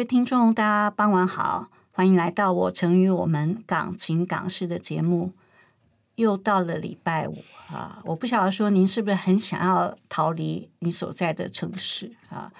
位听众，大家傍晚好，欢迎来到我成与我们港情港事的节目。又到了礼拜五啊，我不晓得说您是不是很想要逃离你所在的城市啊？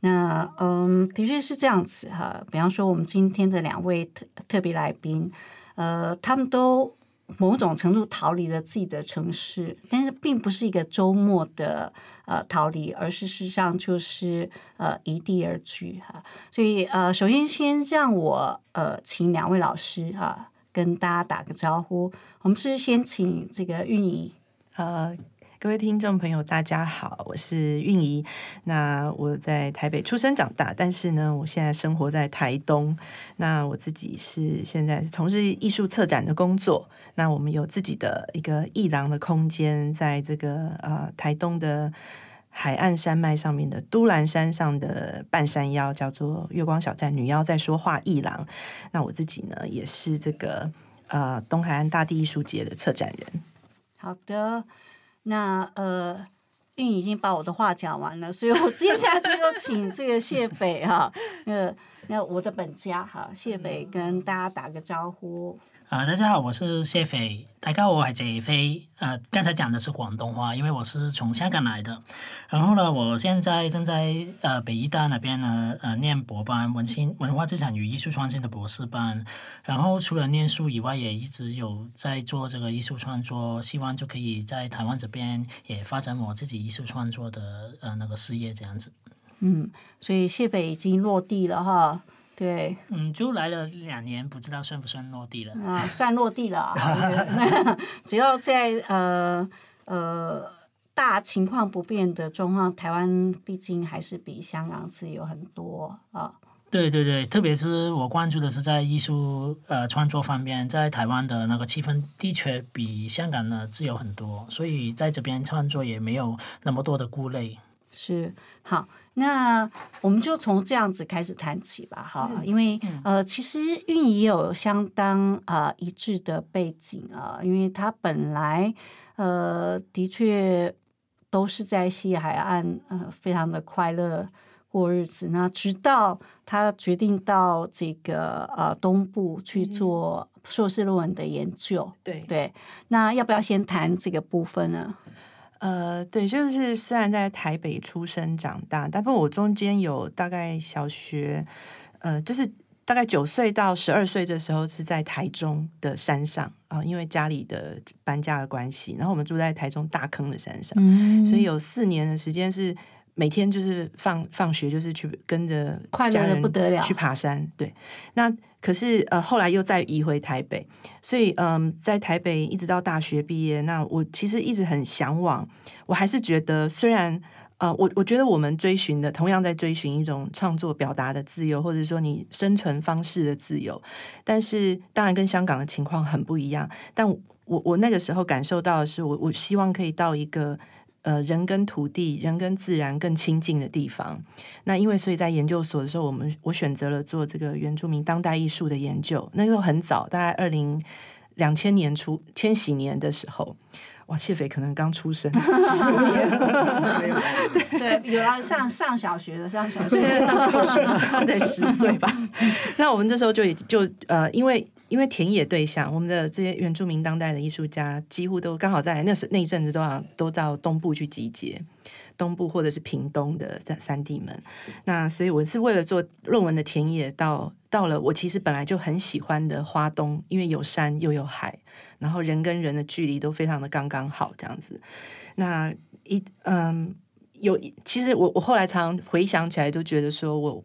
那嗯，的确是这样子哈、比方说，我们今天的两位特特别来宾，呃，他们都某种程度逃离了自己的城市，但是并不是一个周末的呃逃离，而是事实上就是呃一地而居哈、所以呃，首先先让我呃请两位老师哈、跟大家打个招呼。我们是先请这个运营，呃，各位听众朋友，大家好，我是韵仪。那我在台北出生长大，但是呢，我现在生活在台东。那我自己是现在从事艺术策展的工作。那我们有自己的一个艺廊的空间，在这个呃台东的。海岸山脉上面的都兰山上的半山腰叫做月光小站女妖在说话艺廊。那我自己呢，也是这个呃东海岸大地艺术节的策展人。好的，那呃。韵仪已经把我的话讲完了，所以我接下去就请这个谢斐哈，呃，那我的本家哈，谢斐跟大家打个招呼。啊、大家好，我是谢斐。大家好，我係謝飛。呃，剛才講的是廣東話，因為我是從香港來的。然後呢，我現在正在呃北醫大那邊呢，呃念博班文新文化資產與藝術創新的博士班。然後除了念書以外，也一直有在做這個藝術創作，希望就可以在台灣這邊也發展我自己藝術創作的呃那個事業，這樣子。嗯，所以谢斐已经落地了哈，对，嗯，就来了两年，不知道算不算落地了。啊，算落地了 只要在呃呃大情况不变的状况，台湾毕竟还是比香港自由很多啊。对对对，特别是我关注的是在艺术呃创作方面，在台湾的那个气氛的确比香港呢自由很多，所以在这边创作也没有那么多的顾虑。是好，那我们就从这样子开始谈起吧，哈，因为呃，其实运营也有相当啊、呃、一致的背景啊，因为他本来呃的确都是在西海岸呃非常的快乐过日子，那直到他决定到这个呃东部去做硕士论文的研究，对。对，那要不要先谈这个部分呢？呃，对，就是虽然在台北出生长大，但不过我中间有大概小学，呃，就是大概九岁到十二岁的时候是在台中的山上啊、呃，因为家里的搬家的关系，然后我们住在台中大坑的山上，嗯所以有。四年的时间是每天就是放放学就是去跟着快樂得家人不得了去爬山，对，那可是呃後來又再移回台北，所以嗯，在台北一直到大學畢業，那我其實一直很向往，我還是覺得雖然呃，我我覺得我們追尋的同樣在追尋一種創作表達的自由，或者說你生存方式的自由，但是當然跟香港的情況很不一樣，但我我那個時候感受到的是我我希望可以到一個。呃，人跟土地、人跟自然更亲近的地方。那因为所以在研究所的时候，我们我选择了做这个原住民当代艺术的研究。那個時候很早，大概二零两千年初千禧年的时候，哇，谢斐可能刚出生 十年，对，有啊，上上小学的，上小學對，的，上小學 得十岁吧。那我們這時候就就呃，因為因為田野對象，我們的這些原住民當代的藝術家幾乎都剛好在那時那一陣子都要都到東部去集結，東部或者是屏東的三三地們。那所以我是為了做論文的田野到到了我其實本来就很喜欢的花東，因為有山又有海，然後人跟人的距離都非常的剛剛好，這樣子。那一嗯。有，其實我我後來常回想起來，都覺得說我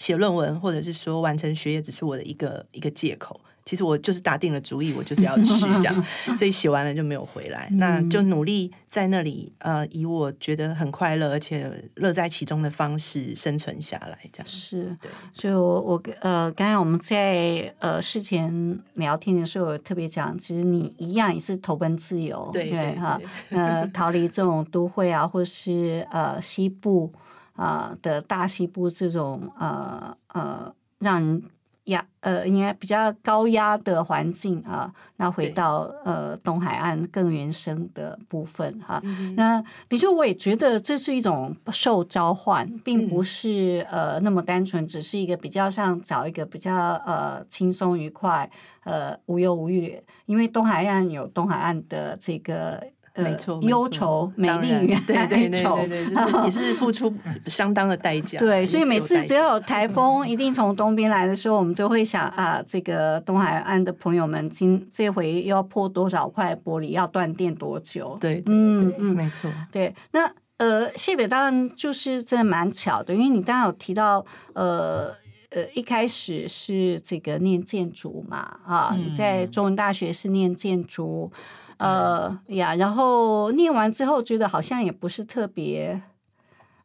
寫論文或者是说完成学业，只是我的一个一个借口。其实我就是打定了主意，我就是要去这样，所以写完了就没有回来。那就努力在那里，呃，以我觉得很快乐而且乐在其中的方式生存下来，这样是。对，所以我我呃，刚才我们在呃事前聊天的时候，有特别讲，其实你一样也是投奔自由，对对哈，呃，逃离这种都会啊，或是呃西部啊的大西部这种呃呃让人。压呃，应该比较高压的环境啊，那回到呃东海岸更原生的部分哈。那的确，我也觉得这是一种受召唤，并不是呃那么单纯，只是一个比较像找一个比较呃轻松愉快呃无忧无虑，因为东海岸有东海岸的这个。没错，忧愁、美丽与哀愁，就是也是付出相当的代价。对，所以每次只要有台风 一定从东边来的时候，我们就会想啊，这个东海岸的朋友们，今这回要破多少块玻璃，要断电多久？对，嗯嗯，没错。对，那呃，谢北当然就是真的蛮巧的，因为你刚刚有提到，呃呃，一开始是这个念建筑嘛，啊，你在中文大学是念建筑。呃呀，然后念完之后觉得好像也不是特别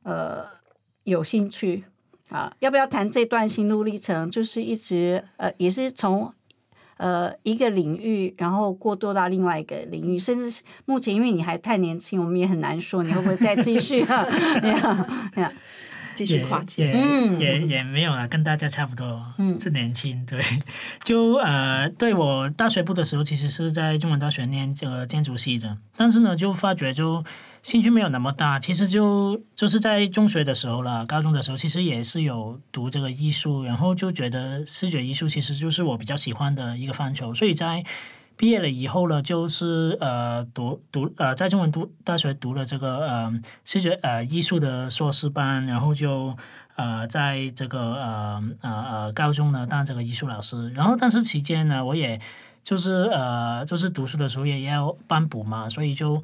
呃有兴趣啊，要不要谈这段心路历程？就是一直呃也是从呃一个领域，然后过渡到另外一个领域，甚至目前因为你还太年轻，我们也很难说你会不会再继续啊？呀。继续跨界，也也也没有啊，跟大家差不多，嗯，是年轻，对，就呃，对我大学部的时候，其实是在中文大学念这个建筑系的，但是呢，就发觉就兴趣没有那么大，其实就就是在中学的时候了，高中的时候，其实也是有读这个艺术，然后就觉得视觉艺术其实就是我比较喜欢的一个范畴，所以在。毕业了以后呢，就是呃读读呃在中文读大学读了这个呃视觉呃艺术的硕士班，然后就呃在这个呃呃呃高中呢当这个艺术老师，然后但是期间呢，我也就是呃就是读书的时候也要班补嘛，所以就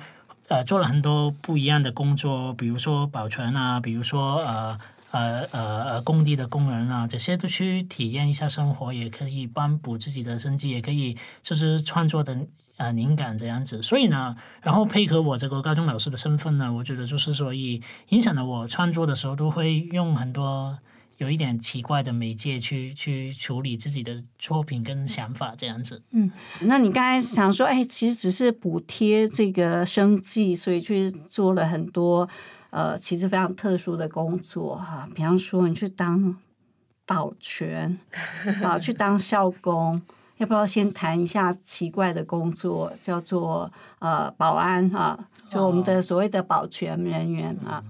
呃做了很多不一样的工作，比如说保存啊，比如说呃。呃呃呃，工地的工人啊，这些都去体验一下生活，也可以帮补自己的生计，也可以就是创作的呃灵感这样子。所以呢，然后配合我这个高中老师的身份呢，我觉得就是说，以影响了我创作的时候，都会用很多有一点奇怪的媒介去去处理自己的作品跟想法这样子。嗯，那你刚才想说，哎，其实只是补贴这个生计，所以去做了很多。呃，其实非常特殊的工作哈，比方说你去当保全啊，去当校工，要不要先谈一下奇怪的工作，叫做呃保安哈，就我们的所谓的保全人员啊。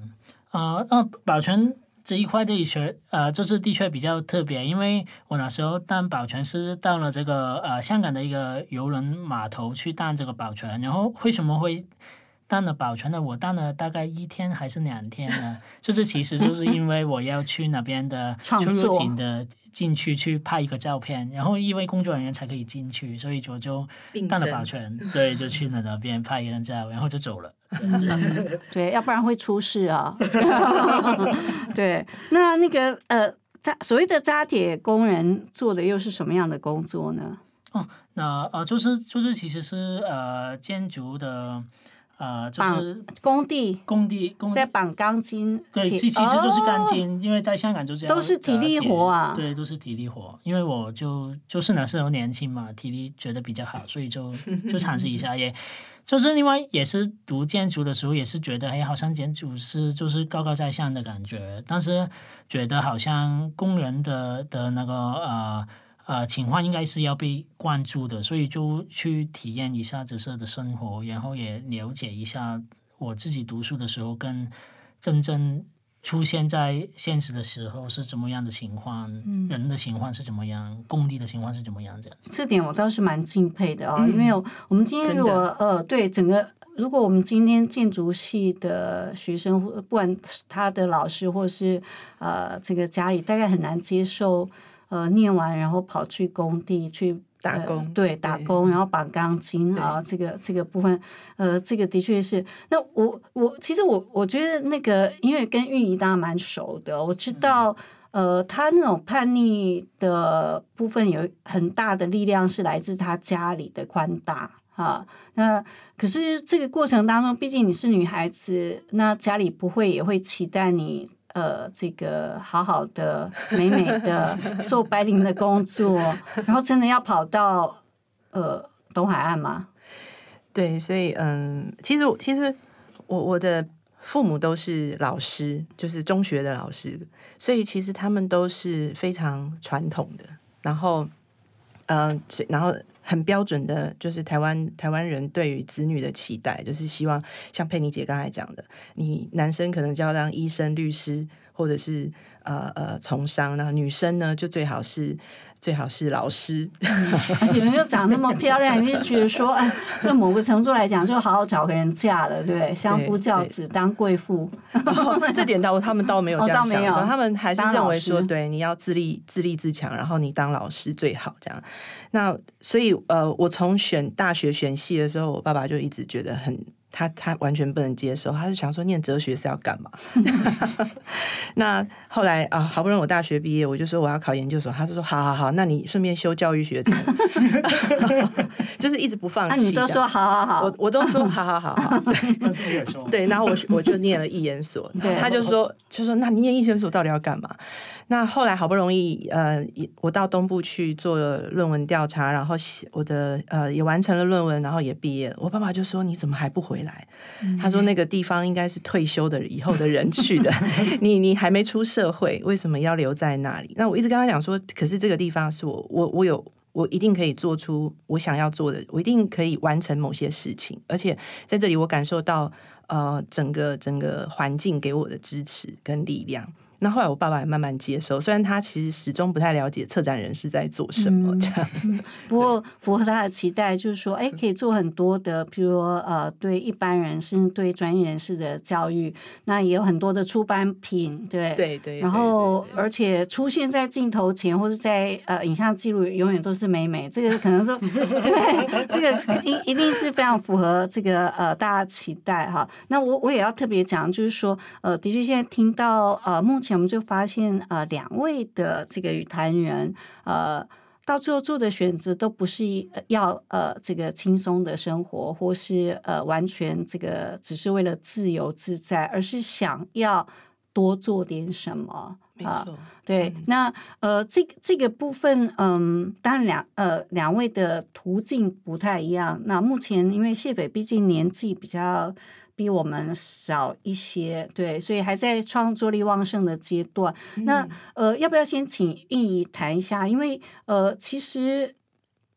啊，那保全这一块的确呃，就是的确比较特别，因为我那时候当保全是到了这个呃香港的一个游轮码头去当这个保全，然后为什么会？当了保存了，我当了大概一天还是两天呢？就是其实就是因为我要去那边的 出入境的进去去拍一个照片，然后因为工作人员才可以进去，所以我就当了保存，对，就去了那边拍一张照，然后就走了。对，要不然会出事啊。对，那那个呃扎所谓的扎铁工人做的又是什么样的工作呢？哦，那呃就是就是其实是呃建筑的。呃，就是工地，工地，工在绑钢筋，对，其其实就是钢筋，因为在香港就这样，都是体力活啊，对，都是体力活。因为我就就是那时候年轻嘛，体力觉得比较好，所以就就尝试一下，也就是另外也是读建筑的时候，也是觉得哎，好像建筑师就是高高在上的感觉，但是觉得好像工人的的那个呃。呃，情况应该是要被关注的，所以就去体验一下紫色的生活，然后也了解一下我自己读书的时候跟真正出现在现实的时候是怎么样的情况，人的情况是怎么样，工地的情况是怎么样这样。这点我倒是蛮敬佩的啊，因为我们今天如果呃，对整个，如果我们今天建筑系的学生，不管他的老师或是呃这个家里，大概很难接受。呃，念完然后跑去工地去打工，对，打工，然后绑钢筋啊，这个这个部分，呃，这个的确是。那我我其实我我觉得那个，因为跟运营大家蛮熟的，我知道，呃，他那种叛逆的部分有很大的力量是来自他家里的宽大啊。那可是这个过程当中，毕竟你是女孩子，那家里不会也会期待你呃，这个好好的、美美的 做白领的工作，然后真的要跑到呃东海岸吗？对，所以嗯，其实其实我我的父母都是老师，就是中学的老师，所以其实他们都是非常传统的，然后嗯，然后很标准的，就是台湾台湾人对于子女的期待，就是希望像佩妮姐刚才讲的，你男生可能就要当医生、律师，或者是呃呃从商，然后女生呢就最好是。最好是老师，而且又长那么漂亮，你就觉得说，哎，这某个程度来讲，就好好找个人嫁了，对不对？相夫教子，当贵妇。这点倒他们倒没有这样想，他们还是认为说，对，你要自立自立自强，然后你当老师最好这样。那所以呃，我从选大学选系的时候，我爸爸就一直觉得很。他他完全不能接受，他就想说念哲学是要干嘛？那后来啊，好不容易我大学毕业，我就说我要考研究所，他就说好好好，那你顺便修教育学程 就是一直不放弃。那你都说好好好，我我都说好好好好，对，然后我我就念了一研所，他就说就说那你念一研所到底要干嘛？那后来好不容易呃，我到东部去做论文调查，然后写我的呃也完成了论文，然后也毕业了。我爸爸就说你怎么还不回？来，他说那个地方应该是退休的以后的人去的，你你还没出社会，为什么要留在那里？那我一直跟他讲说，可是这个地方是我我我有我一定可以做出我想要做的，我一定可以完成某些事情，而且在这里我感受到呃整个整个环境给我的支持跟力量。那后来我爸爸也慢慢接受，虽然他其实始终不太了解策展人是在做什么这样，不过符合他的期待，就是说，哎，可以做很多的，譬如说，呃，对一般人甚至对专业人士的教育，那也有很多的出版品，对对对，然后而且出现在镜头前或者在呃影像记录，永远都是美美，这个可能说，对，这个一一定是非常符合这个呃大家期待哈。那我我也要特别讲，就是说，呃，的确现在听到呃目前。我们就发现，呃，两位的这个语坛人，呃，到最后做的选择都不是要呃这个轻松的生活，或是呃完全这个只是为了自由自在，而是想要多做点什么。没错，对。那呃，这个这个部分，嗯，当然两呃两位的途径不太一样。那目前因为谢斐毕竟年纪比较。比我们少一些，对，所以还在创作力旺盛的阶段。那呃，要不要先请玉怡谈一下？因为呃，其实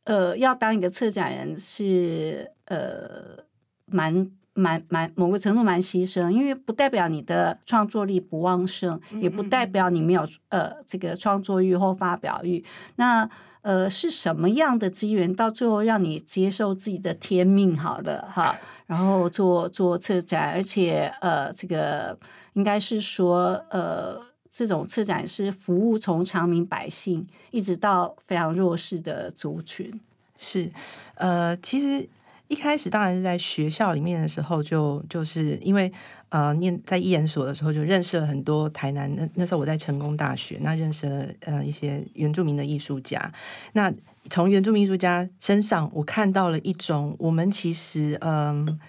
呃，要当一个策展人是呃，蛮蛮蛮某个程度蛮牺牲，因为不代表你的创作力不旺盛，也不代表你没有呃这个创作欲或发表欲。那呃，是什么样的机缘到最后让你接受自己的天命？好的，哈。然后做做策展，而且呃，这个应该是说呃，这种策展是服务从长民百姓一直到非常弱势的族群。是呃，其实一开始当然是在学校里面的时候，就就是因为呃，念在艺研所的时候就认识了很多台南那那时候我在成功大学，那认识了呃一些原住民的艺术家，那。从原住民艺术家身上，我看到了一种我们其实嗯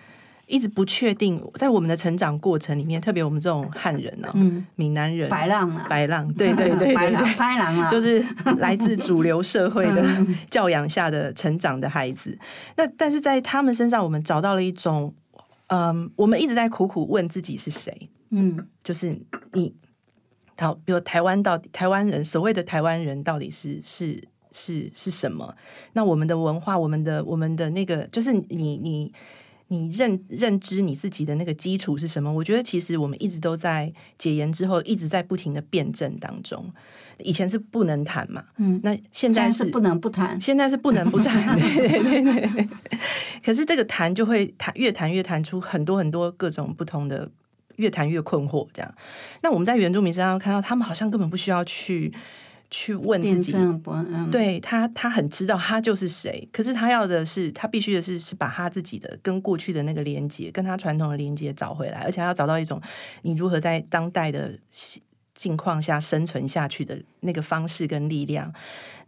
一直不确定，在我们的成长过程里面，特别我们这种汉人呢，嗯，闽南人，白浪啊，白浪，对对对对对，白浪啊，就是来自主流社会的教养下的成长的孩子。那但是在他们身上，我们找到了一种，嗯，我们一直在苦苦问自己是谁，嗯，就是你，好，比如台湾到底台湾人，所谓的台湾人到底是是。是是什么？那我们的文化，我们的我们的那个，就是你你你认认知你自己的那个基础是什么？我觉得其实我们一直都在解严之后，一直在不停的辩证当中。以前是不能谈嘛，嗯，那现在是不能不谈，现在是不能不谈，对对对对。可是这个谈就会谈，越谈越谈出很多很多各种不同的，越谈越困惑。这样，那我们在原住民身上看到，他们好像根本不需要去。去问自己，对他，他很知道他就是谁。可是他要的是，他必须的是，是把他自己的跟过去的那个连接，跟他传统的连接找回来，而且要找到一种你如何在当代的境况下生存下去的那个方式跟力量。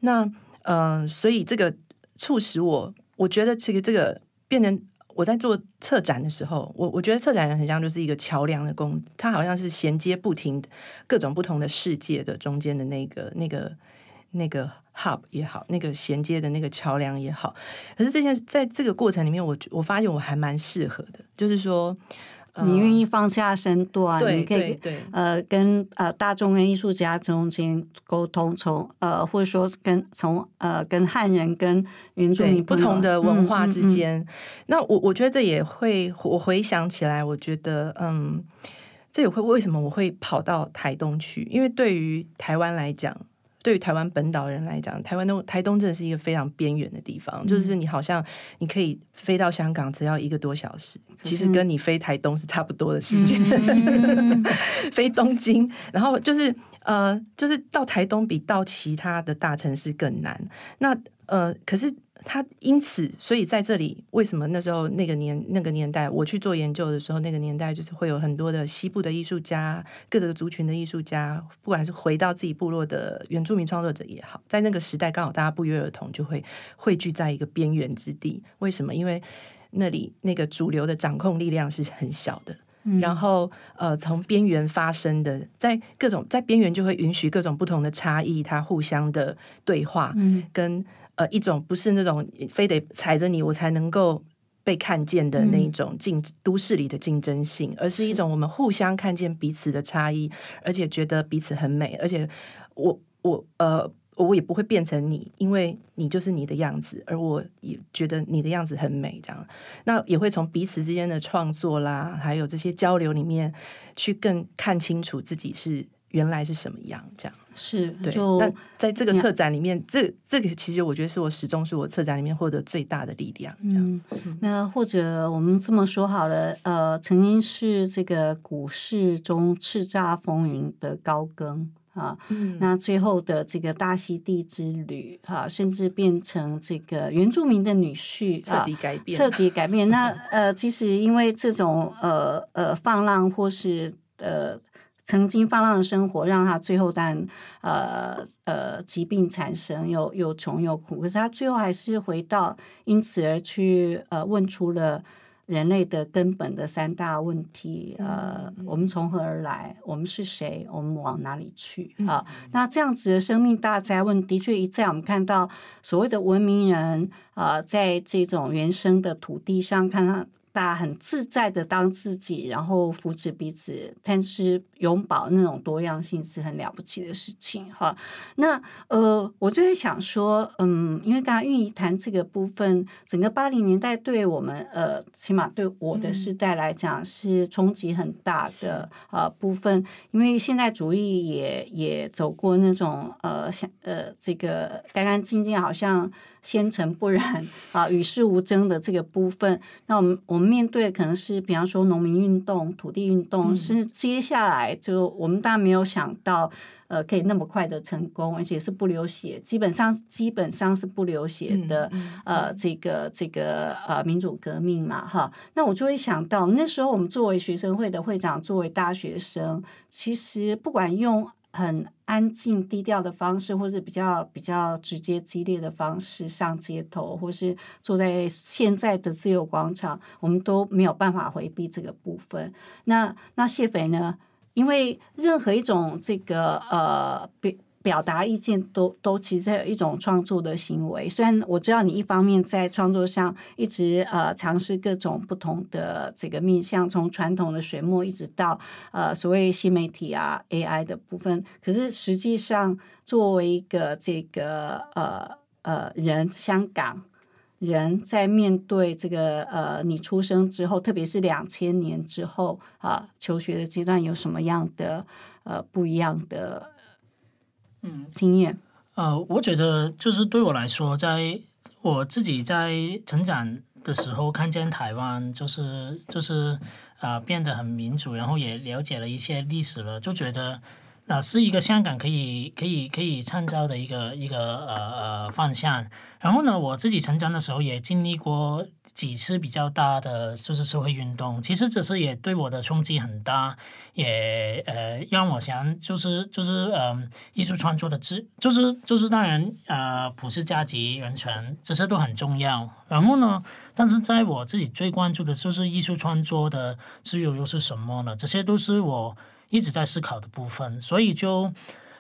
那呃，所以这个促使我，我觉得这个这个变成我在做策展的时候，我我觉得策展人很像就是一个桥梁的工，它好像是衔接不停各种不同的世界的中间的那个那个那个 hub 也好，那个衔接的那个桥梁也好。可是这件在这个过程里面，我我发现我还蛮适合的，就是说。你愿意放下身段，对你可以对呃跟呃大众跟艺术家中间沟通，从呃或者说跟从呃跟汉人跟原住民朋友不同的文化之。嗯嗯嗯间。那我我觉得这也会，我回想起来，我觉得嗯，这也会为什么我会跑到台东去？因为对于台湾来讲。对于台湾本岛人来讲，台湾东台东真的是一个非常边缘的地方，嗯就是你好像你可以飞到香港只要一个多小时，其实跟你飞台东是差不多的时间。嗯 飞东京，然后就是呃，就是到台东比到其他的大城市更难。那呃，可是他因此，所以在这里，为什么那时候那个年那个年代，我去做研究的时候，那个年代就是会有很多的西部的艺术家，各个族群的艺术家，不管是回到自己部落的原住民创作者也好，在那个时代刚好大家不约而同就会汇聚在一个边缘之地。为什么？因为那里那个主流的掌控力量是很小的。然后呃，从边缘发生的，在各种在边缘就会允许各种不同的差异，它互相的对话，嗯跟呃一种不是那种非得踩着你我才能够被看见的那一种竞、都市里的竞争性，而是一种我们互相看见彼此的差异，而且觉得彼此很美，而且我我呃。我也不会变成你，因为你就是你的样子，而我也觉得你的样子很美，这样，那也会从彼此之间的创作啦，还有这些交流里面，去更看清楚自己是原来是什么样，这样。是对，就那在这个策展里面，这这个其实我觉得是我始终是我策展里面获得最大的力量，这样。嗯，那或者我们这么说好了，呃，曾经是这个股市中叱咤风云的高更啊，嗯那最后的这个大溪地之旅啊，甚至变成这个原住民的女婿，彻底改变，彻底改变。那呃，其实因为这种呃呃放浪或是呃曾经放浪的生活，让他最后当然呃呃疾病产生，又又穷又苦。可是他最后还是回到，因此而去呃问出了。人类的根本的三大问题，呃，我们从何而来？我们是谁？我们往哪里去？啊，那这样子的生命大灾问，的确一在我们看到所谓的文明人啊、在这种原生的土地上，看到大家很自在的当自己，然后扶持彼此，但是永保那种多样性是很了不起的事情哈。那呃，我就在想说，嗯，因为刚刚玉怡谈这个部分，整个八零年代对我们呃，起码对我的时代来讲是冲击很大的呃部分，因为现代主义也也走过那种呃，像呃这个干干净净，好像纤尘不染啊，与世无争的这个部分。那我们我们面对的可能是，比方说农民运动、土地运动，甚至接下来就我们当然没有想到，呃，可以那么快的成功，而且是不流血，基本上基本上是不流血的，呃，这个这个呃民主革命嘛，哈。那我就会想到，那时候我们作为学生会的会长，作为大学生，其实不管用很安静低调的方式，或是比较比较直接激烈的方式上街头，或是坐在现在的自由广场，我们都没有办法回避这个部分。那那谢斐呢？因为任何一种这个呃表表达意见都都其实有一种创作的行为。虽然我知道你一方面在创作上一直呃尝试各种不同的这个面向，从传统的水墨一直到呃所谓新媒体啊 AI 的部分，可是实际上作为一个这个呃呃人，香港。人在面对这个呃，你出生之后，特别是两千年之后啊，求学的阶段有什么样的呃不一样的嗯经验？呃，我觉得就是对我来说，在我自己在成长的时候，看见台湾就是就是呃变得很民主，然后也了解了一些历史了，就觉得那是一个香港可以可以可以参照的一个一个呃呃方向。然后呢，我自己成长的时候也经历过几次比较大的就是社会运动，其实这是也对我的冲击很大，也呃让我想就是就是嗯艺术创作的自就是就是当然呃普世价值人权这些都很重要。然后呢，但是在我自己最关注的就是艺术创作的自由又是什么呢？这些都是我一直在思考的部分，所以就。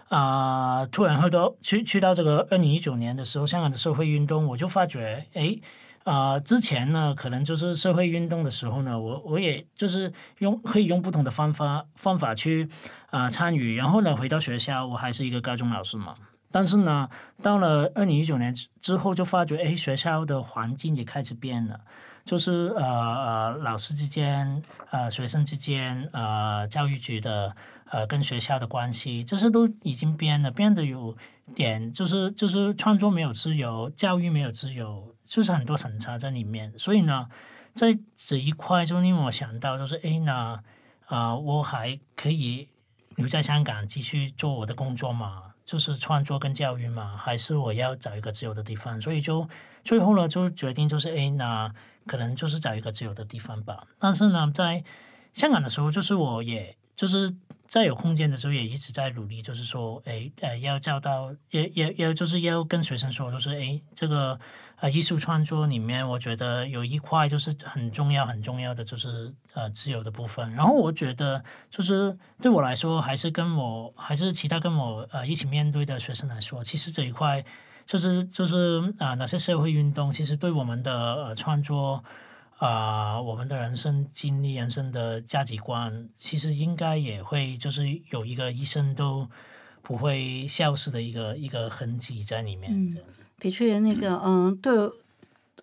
啊！突然后到去去到这个二零一九年的时候，香港的社会运动，我就发觉，哎，啊，之前呢，可能就是社会运动的时候呢，我我也就是用可以用不同的方法方法去啊参与，然后呢，回到学校，我还是一个高中老师嘛。但是呢，到了二零一九年之后，就发觉，哎，学校的环境也开始变了，就是呃呃，老师之间，呃，学生之间，呃，教育局的。呃，跟学校的关系，这些都已经变了，变得有点就是就是创作没有自由，教育没有自由，就是很多审查在里面。所以呢，在这一块就令我想到，就是哎，那啊，我还可以留在香港继续做我的工作嘛？就是创作跟教育嘛？还是我要找一个自由的地方？所以就最后呢，就决定就是哎，那可能就是找一个自由的地方吧。但是呢，在香港的时候，就是我也就是。在有空间的时候，也一直在努力，就是说，哎，呃，要教到，也也要就是要跟学生说，就是哎，这个呃艺术创作里面，我觉得有一块就是很重要、很重要的，就是呃自由的部分。然后我觉得，就是对我来说，还是跟我还是其他跟我呃一起面对的学生来说，其实这一块就是就是啊，哪些社会运动，其实对我们的呃创作。啊，我们的人生经历、人生的价值观，其实应该也会就是有一个一生都不会消失的一个一个痕迹在里面。这样子，的确，那个嗯，对，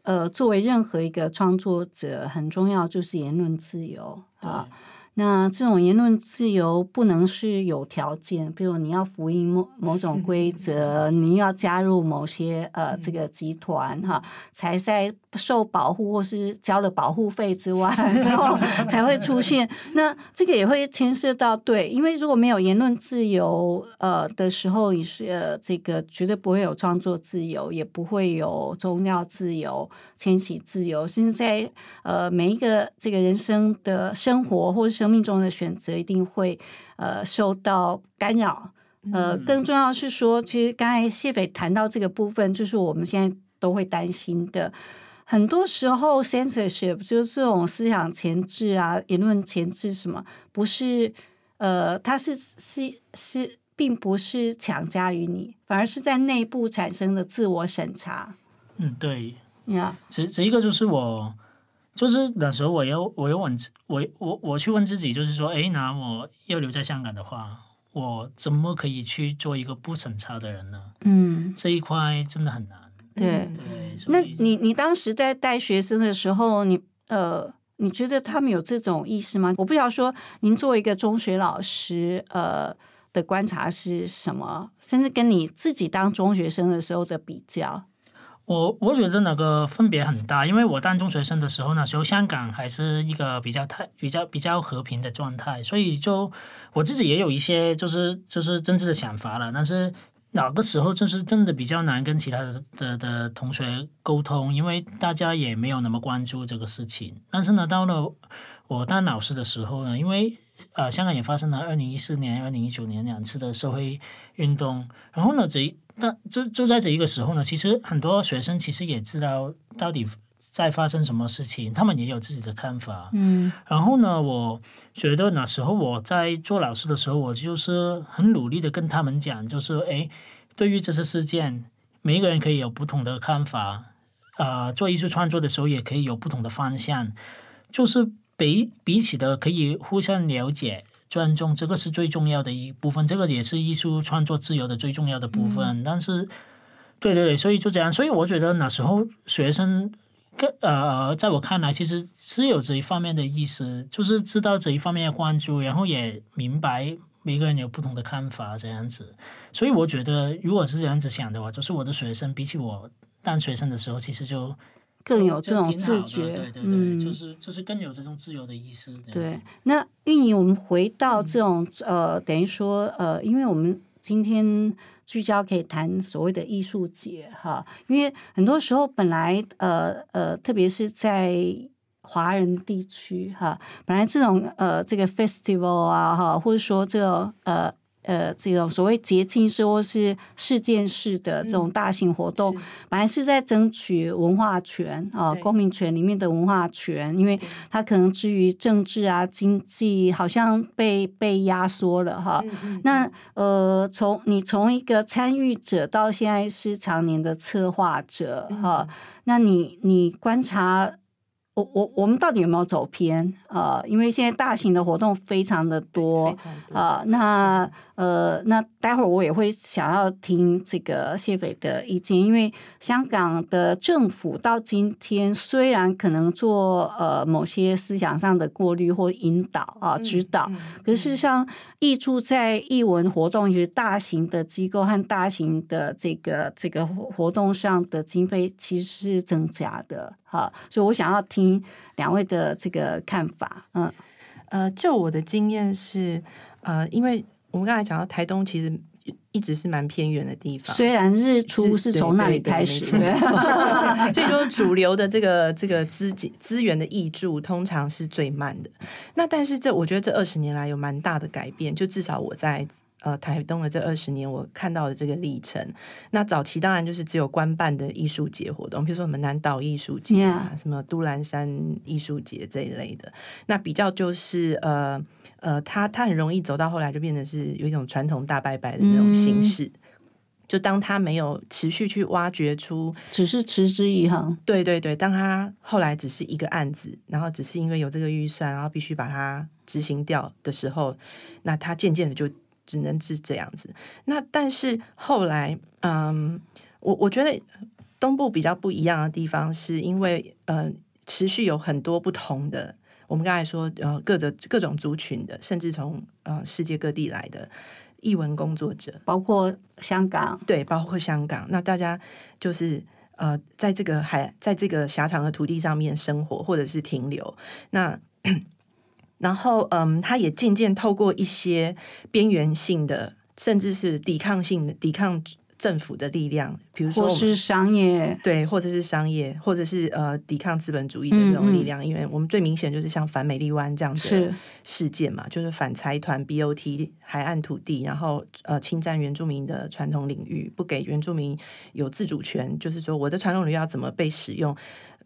呃，作为任何一个创作者，很重要就是言论自由啊。那这种言论自由不能是有条件，比如你要符应某某种规则，你要加入某些呃这个集团哈，才在受保护或是交了保护费之外 之后才会出现。那这个也会牵涉到对，因为如果没有言论自由呃的时候，你是呃这个绝对不会有创作自由，也不会有宗教自由、迁徙自由，甚至在呃每一个这个人生的生活或是。生命中的选择一定会呃受到干扰，呃，更重要是说，其实刚才谢斐谈到这个部分，就是我们现在都会担心的。很多时候，censorship 就是这种思想前置啊、言论前置什么，不是呃，它是是是，并不是强加于你，反而是在内部产生的自我审查。嗯，对，呀，这这一个就是我。就是那时候，我又我又问我我我去问自己，就是说，哎，那我要留在香港的话，我怎么可以去做一个不审查的人呢？嗯，这一块真的很难。对，对。那你你当时在带学生的时候，你呃，你觉得他们有这种意识吗？我不知道说，您作为一个中学老师，呃，的观察是什么？甚至跟你自己当中学生的时候的比较。我我觉得那个分别很大，因为我当中学生的时候，那时候香港还是一个比较太比较比较和平的状态，所以就我自己也有一些就是就是政治的想法了。但是哪个时候就是真的比较难跟其他的的的同学沟通，因为大家也没有那么关注这个事情。但是呢，到了我当老师的时候呢，因为呃香港也发生了二零一四年、二零一九年两次的社会运动，然后呢这。但就就在这一个时候呢，其实很多学生其实也知道到底在发生什么事情，他们也有自己的看法。嗯，然后呢，我觉得那时候我在做老师的时候，我就是很努力的跟他们讲，就是哎，对于这次事件，每一个人可以有不同的看法，啊，做艺术创作的时候也可以有不同的方向，就是比彼此的可以互相了解。尊重这个是最重要的一部分，这个也是艺术创作自由的最重要的部分。但是，对对对，所以就这样。所以我觉得那时候学生，跟呃，在我看来，其实是有这一方面的意思，就是知道这一方面的关注，然后也明白每个人有不同的看法这样子。所以我觉得，如果是这样子想的话，就是我的学生比起我当学生的时候，其实就更有这种自觉对对对，嗯就是就是更有这种自由的意识。这样对，那运营我们回到嗯这种、呃，等于说呃，因为我们今天聚焦可以谈所谓的艺术节哈，因为很多时候本来呃呃，特别是在华人地区哈，本来这种呃这个 festival 啊哈，或者说这个呃。呃，这种所谓节庆式或是事件式的这种嗯大型活动，是本来是在争取文化权啊、对公民权里面的文化权，因为对它可能至于政治啊、经济，好像被被压缩了哈。那呃，从你从一个参与者到现在是常年的策划者嗯哈，那你你观察。我我我们到底有没有走偏？啊、呃因为现在大型的活动非常的多啊、那呃，那待会儿我也会想要听这个谢斐的意见，因为香港的政府到今天虽然可能做呃某些思想上的过滤或引导啊、指导，嗯可是事实上，艺术在艺文活动，就是大型的机构和大型的这个这个活活动上的经费其实是增加的哈，所以我想要听两位的这个看法，嗯呃，就我的经验是，呃，因为我们刚才讲到台东其实一直是蛮偏远的地方，虽然日出是对从那里开始，所以说主流的这个这个资金资源的挹注通常是最慢的。那但是这我觉得这二十年来有蛮大的改变，就至少我在。呃，台东的这二十年，我看到的这个历程。那早期当然就是只有官办的艺术节活动，比如说什么南岛艺术节啊什么都兰山艺术节这一类的。那比较就是呃呃，它它很容易走到后来就变成是有一种传统大拜拜的那种形嗯式。就当他没有持续去挖掘出，只是持之以恒，对对对，当他后来只是一个案子，然后只是因为有这个预算，然后必须把它执行掉的时候，那他渐渐的就只能是这样子。那但是后来，嗯，我我觉得东部比较不一样的地方，是因为呃，持续有很多不同的。我们刚才说，呃，各的各种族群的，甚至从呃世界各地来的译文工作者，包括香港，对，包括香港，那大家就是呃，在这个海，在这个狭长的土地上面生活，或者是停留。那然后，嗯，他也渐渐透过一些边缘性的，甚至是抵抗性的、抵抗政府的力量，比如说是商业，对，或者是商业，或者是呃抵抗资本主义的这种嗯嗯。力量，因为我们最明显就是像反美丽湾这样的事件嘛，就是反财团 BOT 海岸土地，然后呃侵占原住民的传统领域，不给原住民有自主权，就是说我的传统领域要怎么被使用，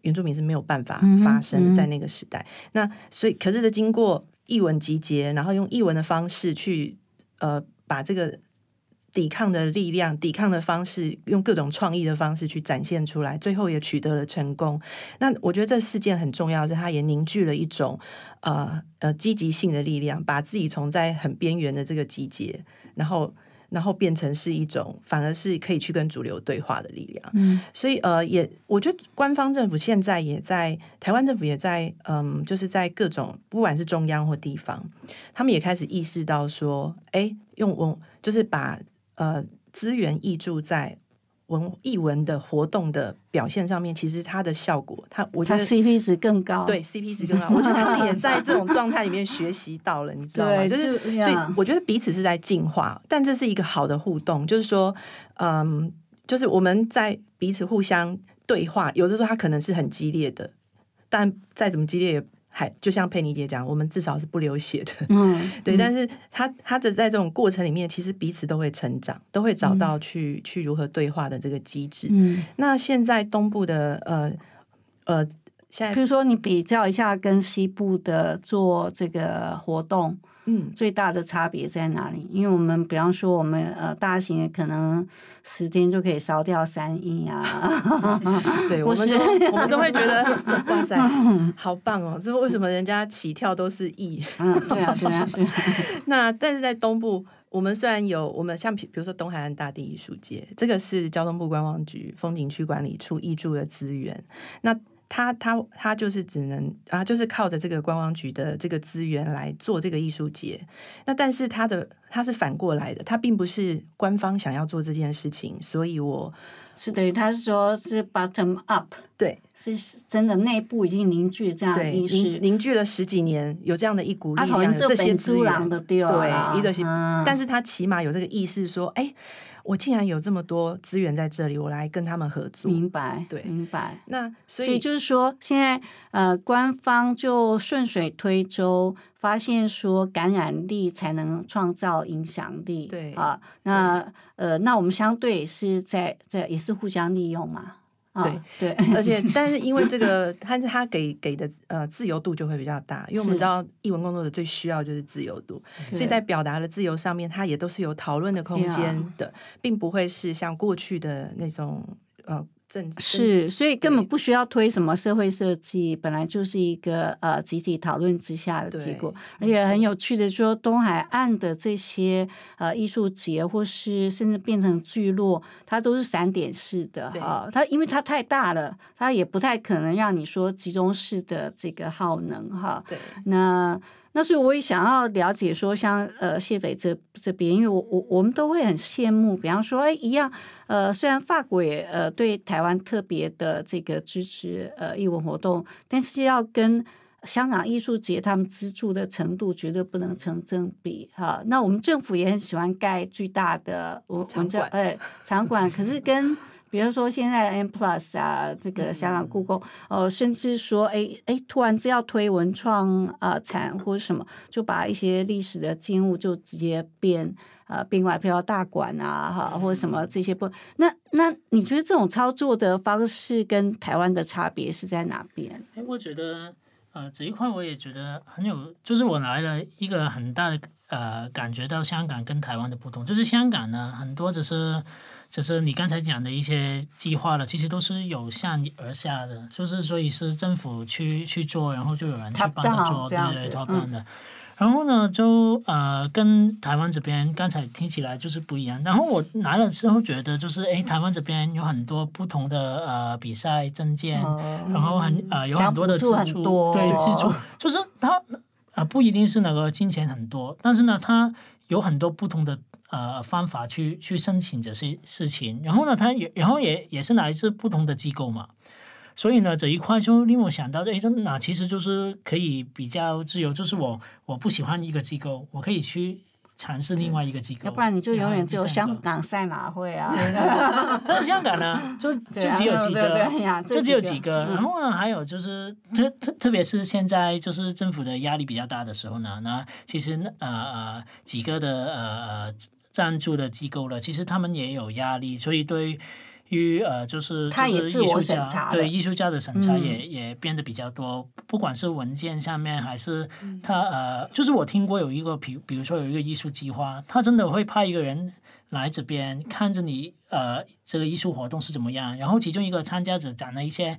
原住民是没有办法发生的，嗯在那个时代。那所以，可是这经过译文集结，然后用译文的方式去呃把这个。抵抗的力量，抵抗的方式，用各种创意的方式去展现出来，最后也取得了成功。那我觉得这事件很重要，是它也凝聚了一种呃呃积极性的力量，把自己从在很边缘的这个集结，然后然后变成是一种反而是可以去跟主流对话的力量。嗯所以呃，也我觉得官方政府现在也在台湾政府也在嗯，就是在各种不管是中央或地方，他们也开始意识到说，哎，用文就是把呃资源挹注在文艺文的活动的表现上面，其实它的效果，它我觉得 CP 值更高，对 CP 值更高。我觉得他们也在这种状态里面学习到了，你知道吗？就是所以我觉得彼此是在进化，但这是一个好的互动，就是说，嗯，就是我们在彼此互相对话，有的时候它可能是很激烈的，但再怎么激烈也。还就像佩妮姐讲，我们至少是不流血的，嗯，对。嗯但是他他的在这种过程里面，其实彼此都会成长，都会找到去、去如何对话的这个机制。嗯，那现在东部的呃呃，现在比如说你比较一下跟西部的做这个活动，嗯最大的差别在哪里？因为我们比方说，我们呃大型的可能十天就可以烧掉三亿啊 对，我们都 我们都会觉得哇塞，好棒哦！这为什么人家起跳都是亿？嗯，对啊，对啊，对啊，那但是在东部，我们虽然有我们像比比如说东海岸大地艺术节，这个是交通部观光局风景区管理处挹注的资源，那。他他他就是只能啊，就是靠着这个观光局的这个资源来做这个艺术节。那但是他的他是反过来的，他并不是官方想要做这件事情，所以我是等于他是说是 bottom up，对是真的内部已经凝聚这样的，意识凝。凝聚了十几年，有这样的一股力量，有这些资源的对一个是，嗯但是他起码有这个意识，说，哎，我竟然有这么多资源在这里，我来跟他们合作。明白，对明白。那所以就是说，现在呃，官方就顺水推舟，发现说感染力才能创造影响力。对啊，那呃，那我们相对是在在也是互相利用嘛。啊、对而且，但是因为这个，他他给给的呃自由度就会比较大，因为我们知道译文工作者最需要就是自由度，所以在表达的自由上面，它也都是有讨论的空间的，并不会是像过去的那种呃政是，所以根本不需要推什么社会设计，本来就是一个呃集体讨论之下的结果。而且很有趣的说，东海岸的这些呃艺术节，或是甚至变成聚落，它都是散点式的对哈。它因为它太大了，它也不太可能让你说集中式的这个耗能哈。对那那所以我也想要了解说，像呃谢斐这这边，因为我我我们都会很羡慕，比方说，哎，一样，呃，虽然法国也呃对台湾特别的这个支持呃艺文活动，但是要跟香港艺术节他们资助的程度绝对不能成正比哈。那我们政府也很喜欢盖巨大的我我们叫场馆哎场馆，可是跟比如说现在 M Plus 啊，这个香港故宫，呃，甚至说，哎哎，突然之要推文创啊产或者什么，就把一些历史的建物就直接变呃变外飘大馆啊，哈，或者什么这些不，那那你觉得这种操作的方式跟台湾的差别是在哪边？哎，我觉得呃这一块我也觉得很有，就是我来了一个很大的呃感觉到香港跟台湾的不同，就是香港呢很多只是只是你刚才讲的一些计划了，其实都是由上而下的，就是所以是政府去去做，然后就有人去帮他做，对对子，top down 的。然后呢，就呃跟台湾这边刚才听起来就是不一样。然后我来了之后觉得，就是诶，台湾这边有很多不同的呃比赛证件，然后很呃有很多的支出，对资助，就是它呃不一定是那个金钱很多，但是呢，它有很多不同的呃方法去去申请这些事情。然后呢，他也然后也也是来自不同的机构嘛。所以呢，这一块就令我想到，哎，这那其实就是可以比较自由，就是我我不喜欢一个机构，我可以去尝试另外一个机构，要不然你就永远只有香港赛马会啊。但是香港呢，就 就只有几个，对呀就只有几个然后呢，还有就是特特特别是现在就是政府的压力比较大的时候呢，那其实呃呃几个的呃呃赞助的机构了，其实他们也有压力，所以对。于呃，就是他也自我就是艺术家审查对艺术家的审查嗯。也、也变得比较多，不管是文件上面还是嗯。他呃，就是我听过有一个比比如说有一个艺术计划，他真的会派一个人来这边看着你呃这个艺术活动是怎么样，然后其中一个参加者讲了一些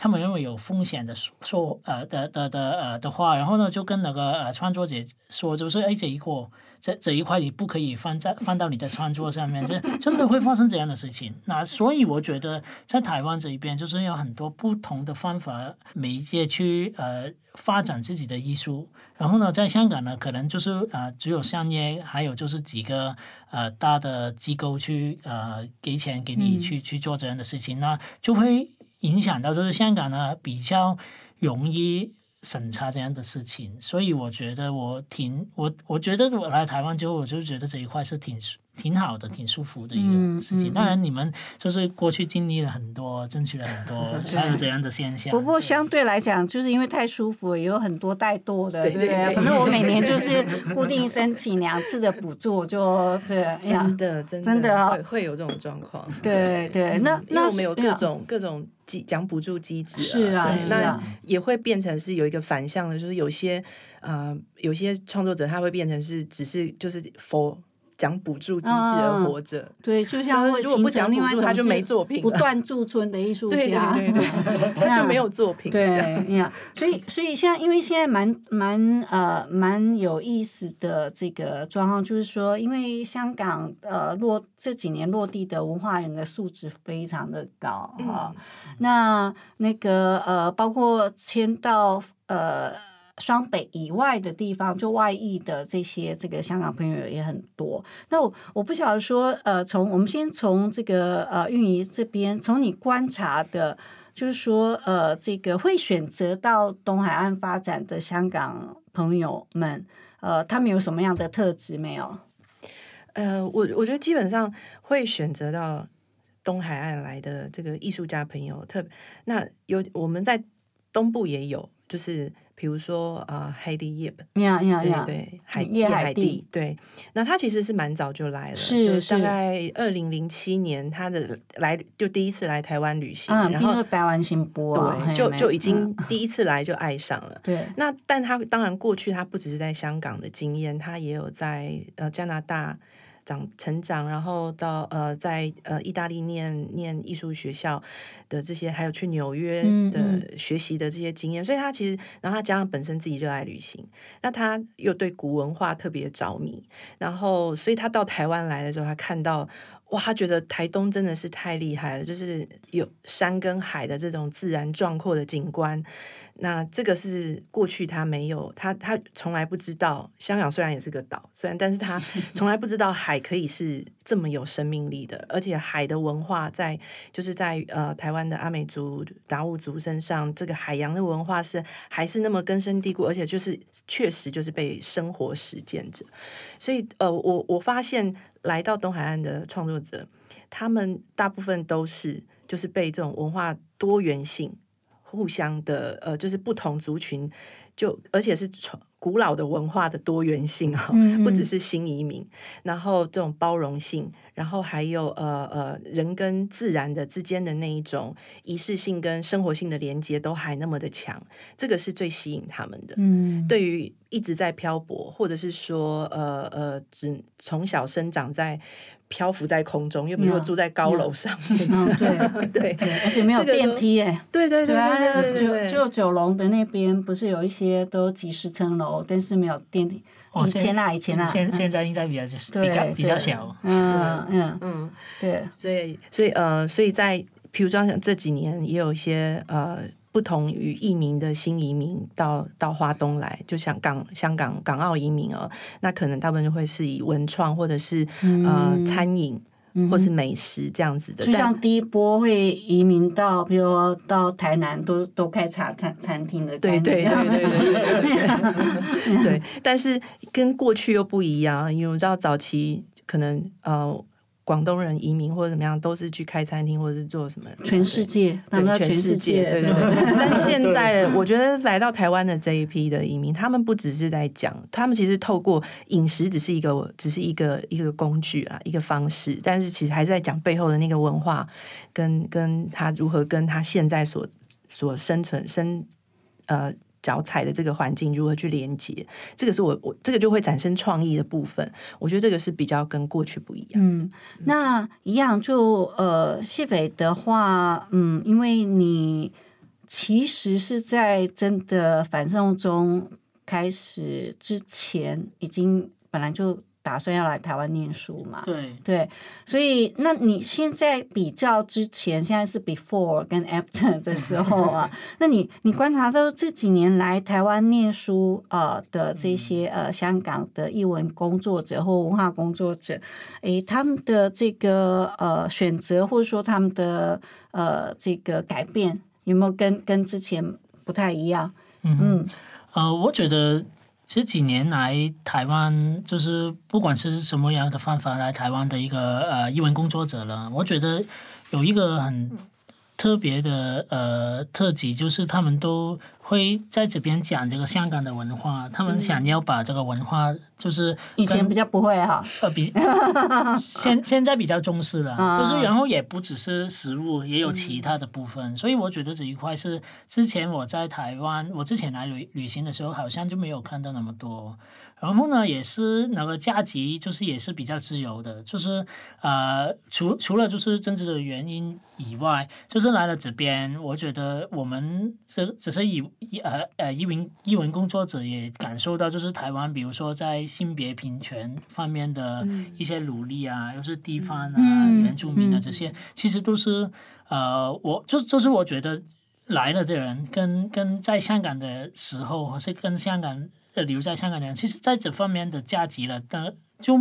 他们认为有风险的说说呃的的的呃的话，然后呢就跟那个呃创作者说，就是哎这一个这这一块你不可以放在放到你的创作上面，这真的会发生这样的事情。那所以我觉得在台湾这一边，就是有很多不同的方法媒介去呃发展自己的艺术。然后呢，在香港呢，可能就是呃只有商业，还有就是几个呃大的机构去呃给钱给你嗯去、去做这样的事情，那就会影响到就是香港呢比较容易审查这样的事情，所以我觉得我挺我我觉得我来台湾之后，我就觉得这一块是挺挺好的，挺舒服的一嗯个事情。嗯当然，你们就是过去经历了很多，争取了很多，才有这样的现象。不过相对来讲，就是因为太舒服，也有很多怠惰的，对对不对？反正我每年就是 固定申请两次的补助，就 这样。真的真真的啊会会有这种状况。对对，那那我们有各种各种机讲补助机制、是啊对那也会变成是有一个反向的，就是有些呃有些创作者他会变成是只是就是否讲补助机制而活着。对，就像如果不讲另外一种就是没作品不了断驻村的艺术家。对对对，他就没有作品。对呀，所以所以现在因为现在蛮蛮呃蛮有意思的这个状况，就是说，因为香港呃落这几年落地的文化人的素质非常的高哈、那那个呃包括迁到呃。双北以外的地方，就外溢的这些这个香港朋友也很多。那我我不晓得说，呃，从我们先从这个呃运营这边，从你观察的，就是说，呃，这个会选择到东海岸发展的香港朋友们，呃，他们有什么样的特质没有？呃，我我觉得基本上会选择到东海岸来的这个艺术家朋友，特那有我们在东部也有，就是比如说呃，海蒂叶本，呀呀呀，对对，海叶海蒂蒂，对，那他其实是蛮早就来了，是就是大概二零零七年他的来就第一次来台湾旅行，嗯，然后台湾新播啊，对，就就已经嗯第一次来就爱上了。对，那但他当然过去他不只是在香港的经验，他也有在呃加拿大长成长，然后到呃在呃意大利念念艺术学校的这些，还有去纽约的学习的这些经验，所以他其实然后他加上本身自己热爱旅行，那他又对古文化特别着迷，然后所以他到台湾来的时候，他看到。哇，他觉得台东真的是太厉害了，就是有山跟海的这种自然壮阔的景观，那这个是过去他没有，他他从来不知道。香港虽然也是个岛，虽然但是他 从来不知道海可以是这么有生命力的，而且海的文化在就是在呃台湾的阿美族、达悟族身上，这个海洋的文化是还是那么根深蒂固，而且就是确实就是被生活实践着。所以呃，我我发现来到东海岸的创作者，他们大部分都是就是被这种文化多元性。互相的呃，就是不同族群，就而且是传古老的文化的多元性哈、嗯嗯不只是新移民，然后这种包容性，然后还有呃呃人跟自然的之间的那一种仪式性跟生活性的连接都还那么的强，这个是最吸引他们的。嗯，对于一直在漂泊，或者是说呃呃，只从小生长在漂浮在空中，又比如说呀住在高楼上面，嗯 对。对。对，而且没有电梯哎。对对对就就九龙的那边不是有一些都几十层楼，但是没有电梯。哦以前啦，以前啦，嗯现现在应该比较就是比较比较小。嗯嗯，嗯。对，所以，所以呃，所以在比如说像这几年也有一些呃不同于移民的新移民到到花东来，就像港香港港澳移民哦，那可能大部分就会是以文创或者是呃嗯餐饮或是美食这样子的，就像第一波会移民到，比如说到台南都都开茶餐餐厅的对对对对对 对，但是跟过去又不一样，因为我知道早期可能呃。广东人移民或者怎么样，都是去开餐厅或者是做什么？全世界，他们到对，全世界，对对对。但现在，我觉得来到台湾的这一批的移民，他们不只是在讲，他们其实透过饮食只是一个，只是一个一个工具啊，一个方式，但是其实还是在讲背后的那个文化，跟跟他如何跟他现在所所生存生呃。脚踩的这个环境如何去连接，这个是我我这个就会产生创意的部分。我觉得这个是比较跟过去不一样。嗯，那一样就呃，谢斐的话，嗯，因为你其实是在真的反送中开始之前，已经本来就打算要来台湾念书嘛，对，对，所以那你现在比较之前，现在是 before 跟 after 的时候啊，那你你观察到这几年来台湾念书呃的这些呃香港的译文工作者或文化工作者，诶，他们的这个呃选择或者说他们的呃这个改变有没有跟跟之前不太一样？嗯嗯。呃，我觉得这几年来台湾，就是不管是什么样的方法来台湾的一个呃译文工作者了，我觉得有一个很特别的呃特辑，就是他们都会在这边讲这个香港的文化，他们想要把这个文化就是以前比较不会哈，呃，比 现现在比较重视了，啊就是然后也不只是食物，也有其他的部分，所以我觉得这一块是之前我在台湾，我之前来旅旅行的时候，好像就没有看到那么多。然后呢，也是那个假期，就是也是比较自由的，就是呃，除除了就是政治的原因以外，就是来了这边，我觉得我们这只是以以呃呃译文译文工作者也感受到，就是台湾，比如说在性别平权方面的一些努力啊，又是地方啊、嗯原住民啊嗯这些，其实都是呃，我就就是我觉得。来了的人跟跟在香港的时候，或是跟香港留在香港的人，其实在这方面的价值了但。就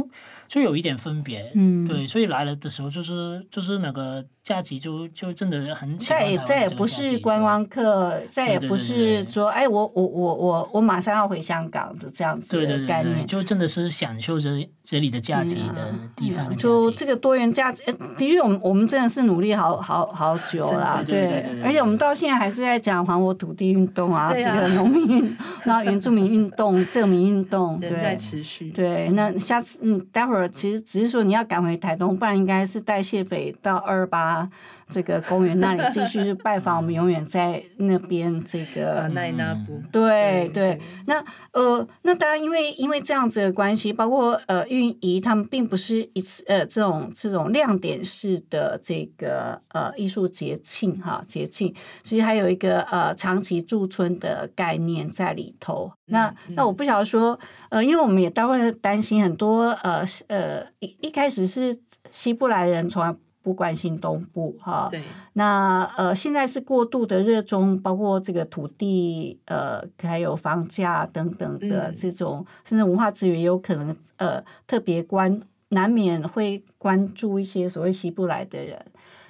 就有一点分别，嗯。对，所以来了的时候就是就是那个假期就就真的很再也再也不是观光客，再也不是说哎，我我我我我马上要回香港的这样子对对对对，的概念。就真的是享受这这里的假期的地方就这个多元价值，呃的确，我们我们真的是努力好好好久了，对。而且我们到现在还是在讲还我土地运动啊，这个农民运，然后原住民运动、证明运动，对在对。持续。对。那下次你待会儿其实只是说你要赶回台东，不然应该是带谢斐到二八这个公园那里继续去拜访我们永远在那边这个啊，奈那布，对对对，那呃，那当然，因为因为这样子的关系，包括呃运仪他们并不是一次呃这种这种亮点式的这个呃艺术节庆哈节庆，其实还有一个呃长期驻村的概念在里头。那那我不晓得说呃，因为我们也待会担心很多呃呃一一开始是西部来人从来不关心东部哈，对，那呃，现在是过度的热衷，包括这个土地，呃，还有房价等等的嗯这种，甚至文化资源也有可能呃特别关，难免会关注一些所谓西部来的人。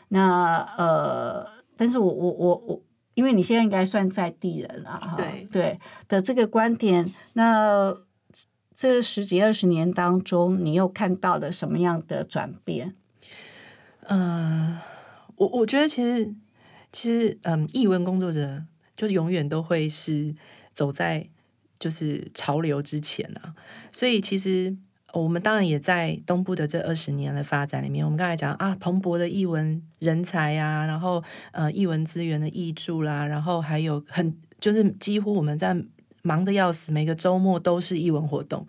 那呃，但是我我我我，因为你现在应该算在地人了，哈，对对的这个观点，那这十几二十年当中，你又看到了什么样的转变？嗯，我我觉得其实其实嗯，译文工作者就是永远都会是走在就是潮流之前啊，所以其实我们当然也在东部的这二十年的发展里面，我们刚才讲啊，蓬勃的译文人才啊，然后呃，译文资源的译著啦，然后还有很就是几乎我们在忙的要死，每个周末都是译文活动，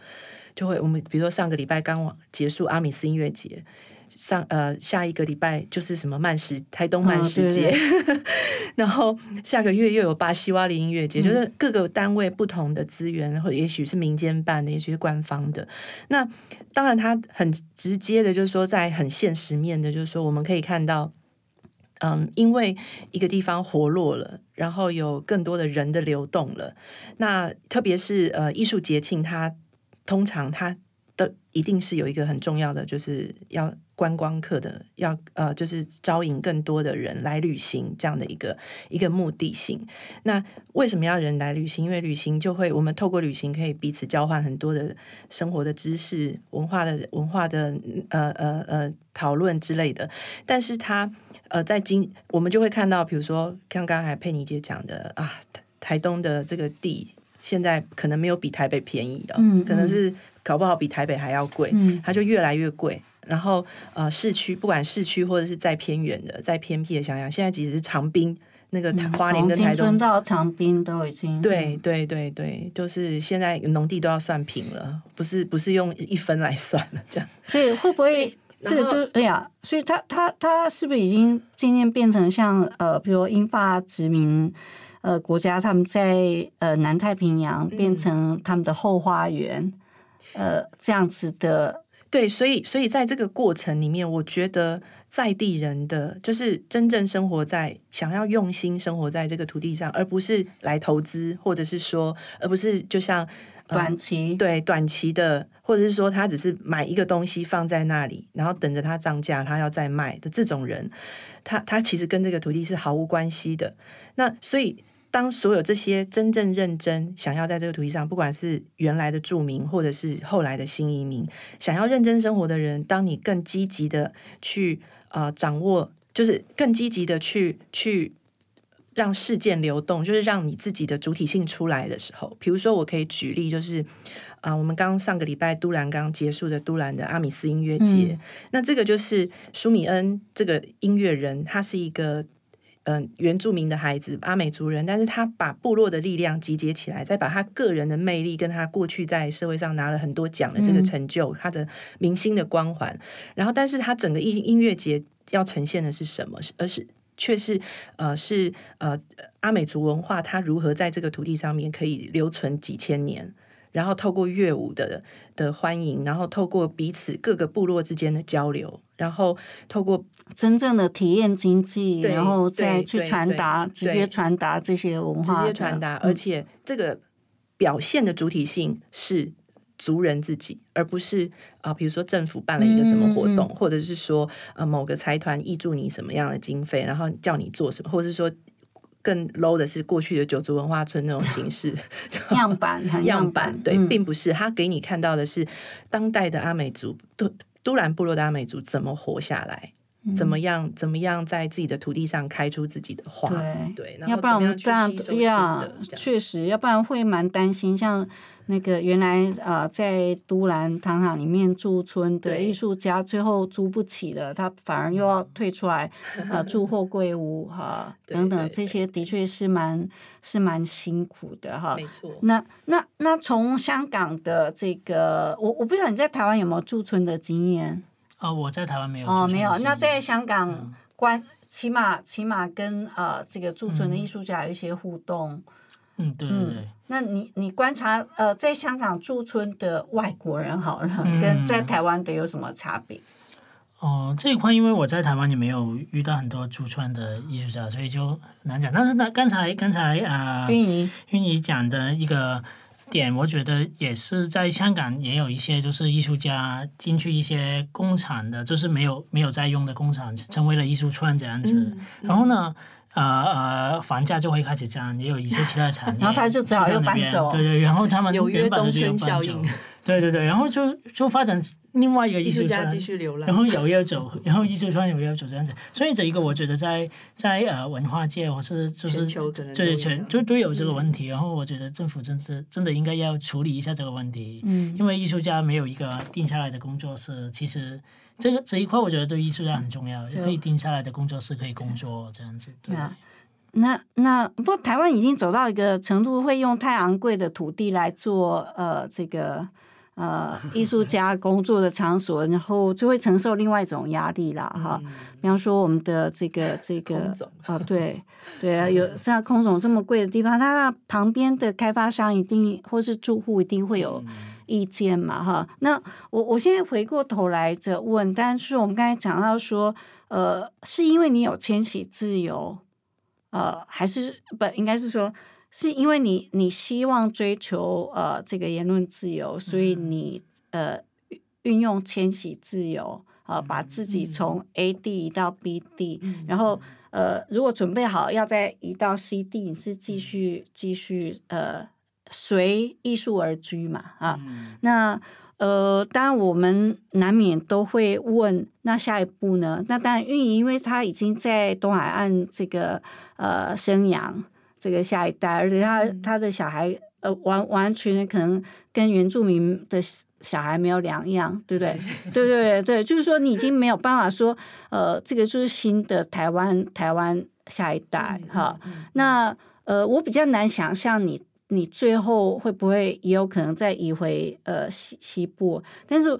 就会我们比如说上个礼拜刚结束阿米斯音乐节。上呃下一个礼拜就是什么慢时台东慢时节，对 然后下个月又有巴西瓦里音乐节，嗯就是各个单位不同的资源，或也许是民间办的，也许是官方的。那当然，它很直接的，就是说在很现实面的，就是说我们可以看到。嗯，因为一个地方活络了，然后有更多的人的流动了。那特别是呃艺术节庆，它通常它的一定是有一个很重要的，就是要观光客的，要呃就是招引更多的人来旅行这样的一个一个目的性。那为什么要人来旅行？因为旅行就会我们透过旅行可以彼此交换很多的生活的知识、文化的文化的呃呃呃讨论之类的。但是它呃在今我们就会看到，比如说像刚才佩妮姐讲的啊，台台东的这个地现在可能没有比台北便宜啊、嗯可能是搞不好比台北还要贵，嗯它就越来越贵。然后呃，市区不管市区或者是再偏远的、再偏僻的，想想现在即使是长滨那个台花莲跟台东村到长滨都已经对对对对，就是现在农地都要算平了，不是不是用一分来算了，这样。所以会不会这个就哎呀？所以他他他是不是已经渐渐变成像呃，比如英法殖民呃国家，他们在呃南太平洋嗯变成他们的后花园，呃这样子的对，所以所以在这个过程里面，我觉得在地人的就是真正生活在想要用心生活在这个土地上，而不是来投资，或者是说，而不是就像。呃短期，对短期的，或者是说他只是买一个东西放在那里，然后等着它涨价，他要再卖的这种人，他他其实跟这个土地是毫无关系的。那所以，当所有这些真正认真想要在这个土地上，不管是原来的住民，或者是后来的新移民，想要认真生活的人，当你更积极的去呃掌握，就是更积极的去去。让事件流动，就是让你自己的主体性出来的时候。比如说，我可以举例，就是啊、我们刚上个礼拜都兰刚结束的都兰的阿米斯音乐节，嗯那这个就是舒米恩这个音乐人，他是一个。嗯，原住民的孩子，阿美族人，但是他把部落的力量集结起来，再把他个人的魅力跟他过去在社会上拿了很多奖的这个嗯成就，他的明星的光环，然后，但是他整个音音乐节要呈现的是什么？是而是却是呃是呃阿美族文化，它如何在这个土地上面可以留存几千年，然后透过乐舞的的欢迎，然后透过彼此各个部落之间的交流，然后透过真正的体验经济，对然后再去传达，直接传达这些文直化直，接传达，嗯。而且这个表现的主体性是族人自己，而不是啊、比如说政府办了一个什么活动，嗯嗯。或者是说呃某个财团挹注你什么样的经费，然后叫你做什么，或者是说更 low 的是过去的九族文化村那种形式 样板样板板，，对，嗯并不是他给你看到的是当代的阿美族都都兰部落的阿美族怎么活下来。怎么样？怎么样在自己的土地上开出自己的花？对对，要不然我们这样怎么样去吸收新呀确实，要不然会蛮担心。像那个原来呃在都兰糖厂里面驻村的对艺术家，最后租不起了，他反而又要退出来啊住货柜屋哈 等等，对这些的确是蛮是蛮辛苦的哈。没错。那那那从香港的这个，我我不知道你在台湾有没有驻村的经验哦，我在台湾没有哦，没有。那在香港嗯关，起码起码跟呃这个驻村的嗯艺术家有一些互动。嗯，对对对嗯，那你你观察呃，在香港驻村的外国人好了，嗯跟在台湾的有什么差别？哦，这一块因为我在台湾也没有遇到很多驻村的艺术家，所以就很难讲。但是呢，刚才刚才啊，运营云怡讲的一个点，我觉得也是在香港也有一些就是艺术家进去一些工厂的，就是没有没有在用的工厂，成为了艺术村这样子。嗯然后呢？呃呃，房价就会开始涨，也有一些其他的产业，然后他就只好又搬走对对，然后他们纽约原本的东村就有搬走效应，对对对，然后就就发展另外一个艺术家继续流浪。然后有要走，然后艺术圈有要走这样子，所以这一个我觉得在在呃文化界或是就是全球可能都对全就都有这个问题，然后我觉得政府真是真的应该要处理一下这个问题，嗯。因为艺术家没有一个定下来的工作室，其实这个这一块我觉得对艺术家很重要，就可以定下来的工作室可以工作这样子，对。啊那那不过台湾已经走到一个程度，会用太昂贵的土地来做呃这个呃艺术家工作的场所，然后就会承受另外一种压力啦哈。比方说我们的这个这个啊，对对啊，有像空总这么贵的地方，它旁边的开发商一定或是住户一定会有意见嘛哈。那我我现在回过头来着问，但是我们刚才讲到说，呃，是因为你有迁徙自由，呃，还是不应该是说，是因为你你希望追求呃这个言论自由，所以你呃运运用迁徙自由啊、呃，把自己从 A 地移到 B 地，然后呃，如果准备好要再移到 C 地，你是继续继续呃随艺术而居嘛啊？那呃，当然我们难免都会问，那下一步呢？那当然运营，因为他已经在东海岸这个呃生养这个下一代，而且他他的小孩呃完完全可能跟原住民的小孩没有两样，对不对？对对对，就是说你已经没有办法说呃，这个就是新的台湾台湾下一代哈。那呃，我比较难想象你。你最后会不会也有可能再移回呃西西部？但是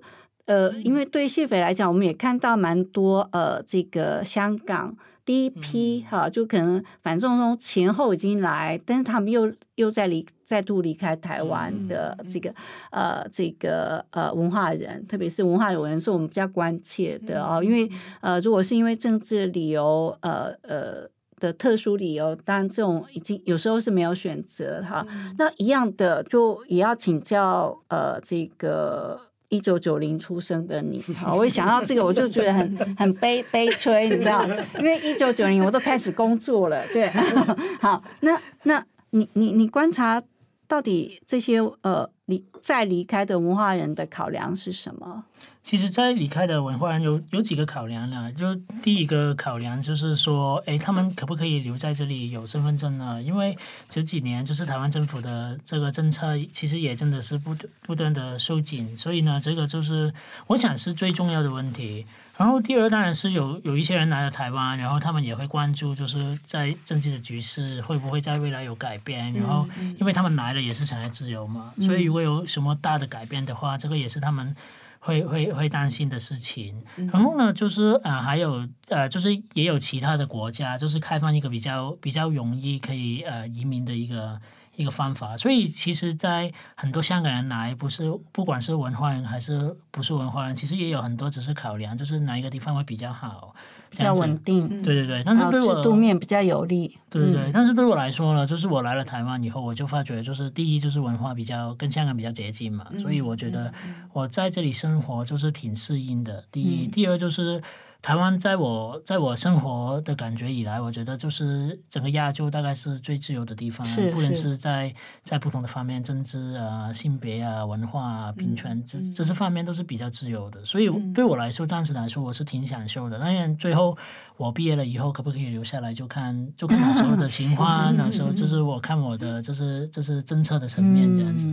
呃，因为对谢斐来讲，我们也看到蛮多呃这个香港第一批哈，就可能反正中前后已经来，但是他们又又在离再度离开台湾的这个呃这个呃文化人，特别是文化人是我们比较关切的哦，因为呃如果是因为政治理由呃呃。的特殊理由，当然这种已经有时候是没有选择哈。那一样的，就也要请教呃，这个一九九零出生的你，好，我一想到这个，我就觉得很 很悲悲催，你知道，因为一九九零我都开始工作了，对，好，那那你你你观察到底这些呃离再离开的文化人的考量是什么？其实，在离开的文化人有有几个考量呢？就第一个考量就是说，哎，他们可不可以留在这里有身份证呢？因为这几年就是台湾政府的这个政策，其实也真的是不不断的收紧，所以呢，这个就是我想是最重要的问题。然后第二当然是有有一些人来了台湾，然后他们也会关注，就是在政治的局势会不会在未来有改变。然后因为他们来了也是想要自由嘛，所以如果有什么大的改变的话，这个也是他们。会会会担心的事情，然后呢，就是呃，还有呃，就是也有其他的国家，就是开放一个比较比较容易可以呃移民的一个一一个方法。所以其实，在很多香港人来，不是不管是文化人还是不是文化人，其实也有很多只是考量，就是哪一个地方会比较好，比较稳定，对对对。但是对我制度面比较有利，对对对。但是对我来说呢，就是我来了台湾以后，我就发觉，就是第一就是文化比较跟香港比较接近嘛，所以我觉得我在这里生活就是挺适应的。第一，第二就是。台湾在我在我生活的感觉以来，我觉得就是整个亚洲大概是最自由的地方，不论是在在不同的方面，政治啊、性别啊、文化啊、平权这这些方面都是比较自由的。所以对我来说，暂时来说，我是挺享受的。当然，最后我毕业了以后，可不可以留下来，就看就看那时候的情况。那时候就是我看我的，就是就是政策的层面这样子。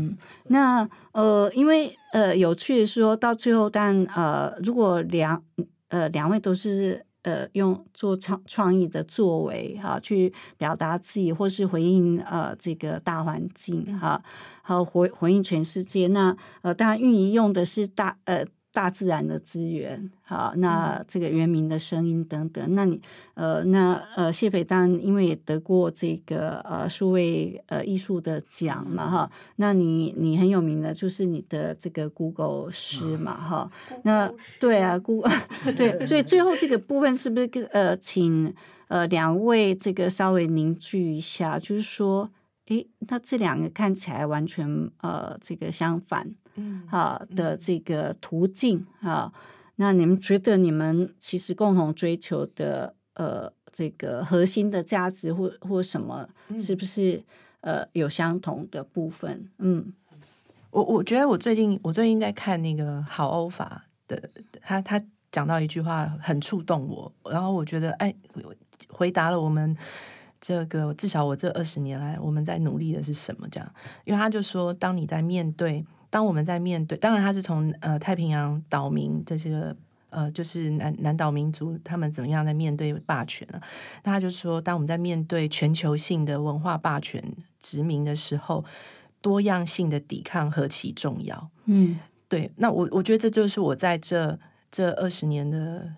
那呃，因为呃，有趣的是说到最后，但呃，如果两。呃，两位都是呃用做创创意的作为哈，去表达自己或是回应呃这个大环境哈，和回回应全世界。那呃，当然运营用的是大呃。大自然的资源，好，那这个原民的声音等等，那你呃，那呃，谢斐当因为也得过这个呃数位呃艺术的奖嘛，哈，那你你很有名的就是你的这个 Google 诗嘛，哈，那对啊，Google 对，所以最后这个部分是不是呃，请呃两位这个稍微凝聚一下，就是说，诶，那这两个看起来完全呃这个相反。嗯，好的这个途径啊，那你们觉得你们其实共同追求的呃这个核心的价值或或什么，是不是呃有相同的部分？嗯，我我觉得我最近我最近在看那个好欧法的，他他讲到一句话很触动我，然后我觉得哎，回答了我们这个至少我这二十年来我们在努力的是什么？这样，因为他就说，当你在面对。当我们在面对，当然他是从呃太平洋岛民这些呃就是南南岛民族他们怎么样在面对霸权呢？那他就说，当我们在面对全球性的文化霸权殖民的时候，多样性的抵抗何其重要。嗯，对。那我我觉得这就是我在这这二十年的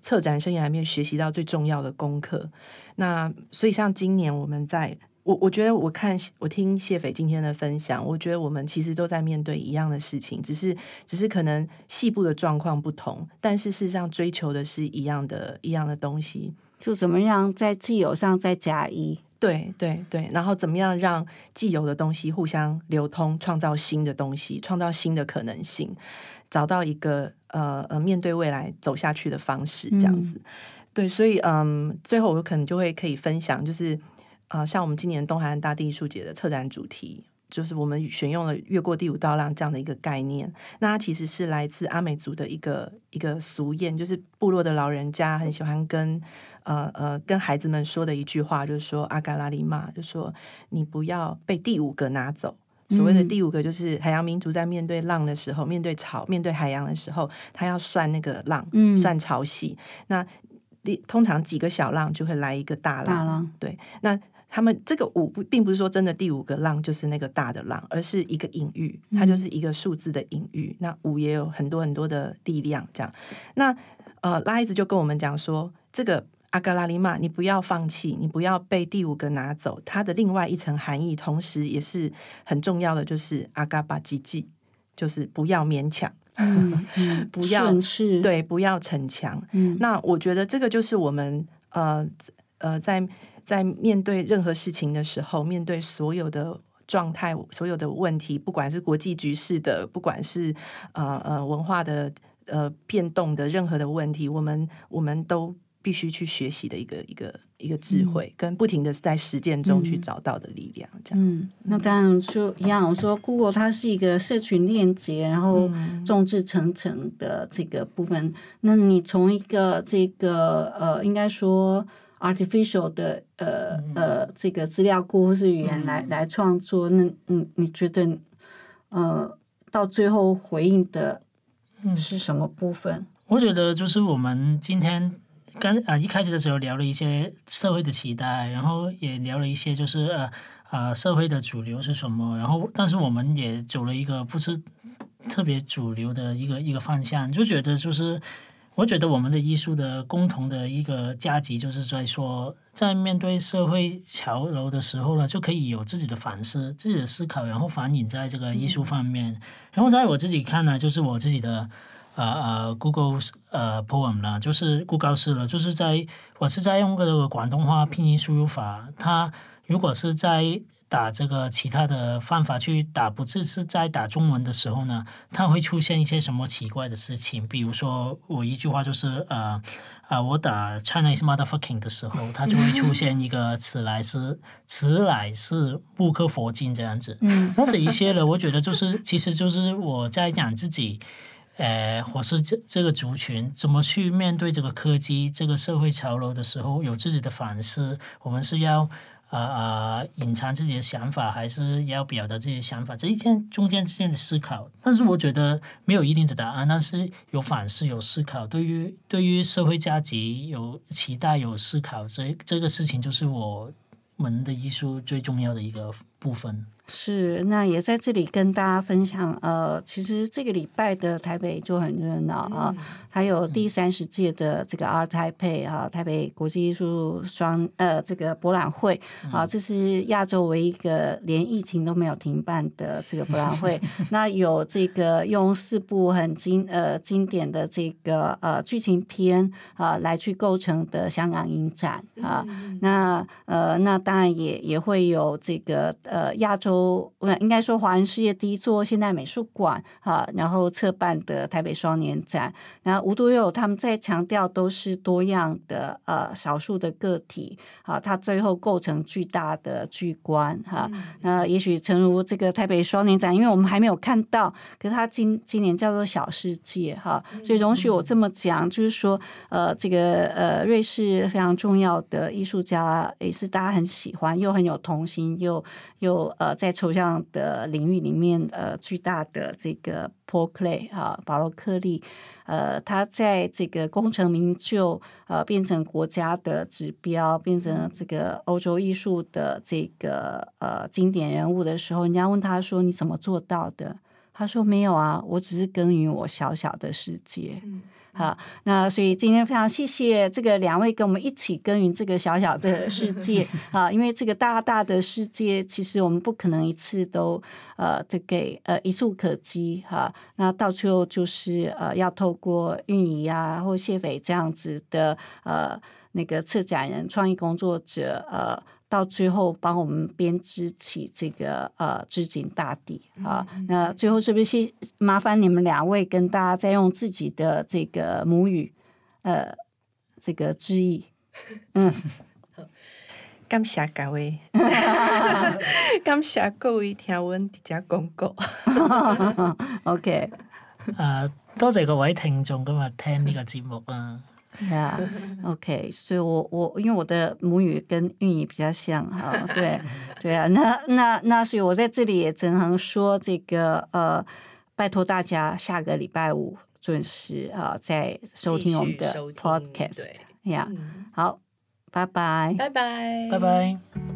策展生涯里面学习到最重要的功课。那所以像今年我们在。我我觉得我看我听谢斐今天的分享，我觉得我们其实都在面对一样的事情，只是只是可能细部的状况不同，但是事实上追求的是一样的一样的东西，就怎么样在既有上再加一，对对对，然后怎么样让既有的东西互相流通，创造新的东西，创造新的可能性，找到一个呃呃面对未来走下去的方式，这样子。对，所以嗯，最后我可能就会可以分享，就是。啊，像我们今年东海岸大地艺术节的策展主题，就是我们选用了“越过第五道浪”这样的一个概念。那它其实是来自阿美族的一个一个俗谚，就是部落的老人家很喜欢跟呃呃跟孩子们说的一句话，就是说“阿嘎拉里玛”，就说你不要被第五个拿走。所谓的第五个，就是海洋民族在面对浪的时候，面对潮、面对海洋的时候，他要算那个浪，算潮汐。那第通常几个小浪就会来一个大浪，对，那。他们这个五不并不是说真的第五个浪就是那个大的浪，而是一个隐喻，它就是一个数字的隐喻。那五也有很多很多的力量，这样。那呃，拉伊子就跟我们讲说，这个阿格拉里玛，你不要放弃，你不要被第五个拿走。它的另外一层含义，同时也是很重要的，就是阿嘎巴吉吉，就是不要勉强，不要对，不要逞强。那我觉得这个就是我们呃呃在。在面对任何事情的时候，面对所有的状态、所有的问题，不管是国际局势的，不管是呃呃文化的呃变动的任何的问题，我们我们都必须去学习的一个一个一个智慧，跟不停的在实践中去找到的力量。这样，嗯，那当然说一样，我说 Google 它是一个社群链接，然后众志成城的这个部分。那你从一个这个呃，应该说。Artificial 的呃呃这个资料库或是语言来来创作，那你你觉得呃到最后回应的是什么部分？我觉得就是我们今天刚啊一开始的时候聊了一些社会的期待，然后也聊了一些就是呃呃社会的主流是什么，然后但是我们也走了一个不是特别主流的一个一个方向，就觉得就是。我觉得我们的艺术的共同的一个价值，就是在说，在面对社会潮流的时候呢，就可以有自己的反思、自己的思考，然后反映在这个艺术方面。然后在我自己看呢，就是我自己的呃呃 Google 呃 poem 呢，就是故告示了，就是在我是在用这个广东话拼音输入法，它如果是在打这个其他的方法去打，不只是在打中文的时候呢，它会出现一些什么奇怪的事情？比如说，我一句话就是呃啊，我打 Chinese motherfucking 的时候，它就会出现一个此来是此来是木克佛经这样子。嗯或者一些呢，我觉得就是其实就是我在讲自己。呃，或是这这个族群怎么去面对这个科技、这个社会潮流的时候，有自己的反思。我们是要啊啊、隐藏自己的想法，还是要表达自己的想法？这一件中间之间的思考。但是我觉得没有一定的答案，但是有反思、有思考，对于对于社会价值有期待、有思考，这这个事情就是我们的艺术最重要的一个部分。是，那也在这里跟大家分享。呃，其实这个礼拜的台北就很热闹啊，还有第三十届的这个 Art Taipei 啊，台北国际艺术双呃这个博览会啊，这是亚洲唯一一个连疫情都没有停办的这个博览会。那有这个用四部很经呃经典的这个呃剧情片啊来去构成的香港影展啊，那呃那当然也也会有这个呃亚洲。呃，应该说华人世界第一座现代美术馆啊，然后策办的台北双年展，然后无独有，他们在强调都是多样的呃少数的个体啊，它最后构成巨大的巨观哈。那、也许诚如这个台北双年展，因为我们还没有看到，可是它今今年叫做小世界哈，所以容许我这么讲，就是说呃这个呃瑞士非常重要的艺术家，也是大家很喜欢，又很有童心，又又呃在在抽象的领域里面，呃，巨大的这个 Paul Klee 哈，保罗克利，呃，他在这个功成名就，呃，变成国家的指标，变成这个欧洲艺术的这个呃经典人物的时候，人家问他说：“你怎么做到的？”他说：“没有啊，我只是耕耘我小小的世界。”好，那所以今天非常谢谢这个两位跟我们一起耕耘这个小小的世界 啊，因为这个大大的世界，其实我们不可能一次都呃这给呃一触可及哈、那到最后就是呃要透过运营啊或谢斐这样子的呃那个策展人、创意工作者呃。到最后帮我们编织起这个呃织锦大地啊，那最后是不是麻烦你们两位跟大家再用自己的这个母语呃这个致意？嗯，感谢各位，感谢各位听阮伫遮广告。OK，呃、多謝各位聽眾今日聽呢個節目啊！呀、OK，所以我我因为我的母语跟粤语比较像哈，对对啊，那那那所以我在这里也只能说这个呃，拜托大家下个礼拜五准时啊，再收听我们的 Podcast 對呀、嗯。好，拜拜。拜拜，拜拜。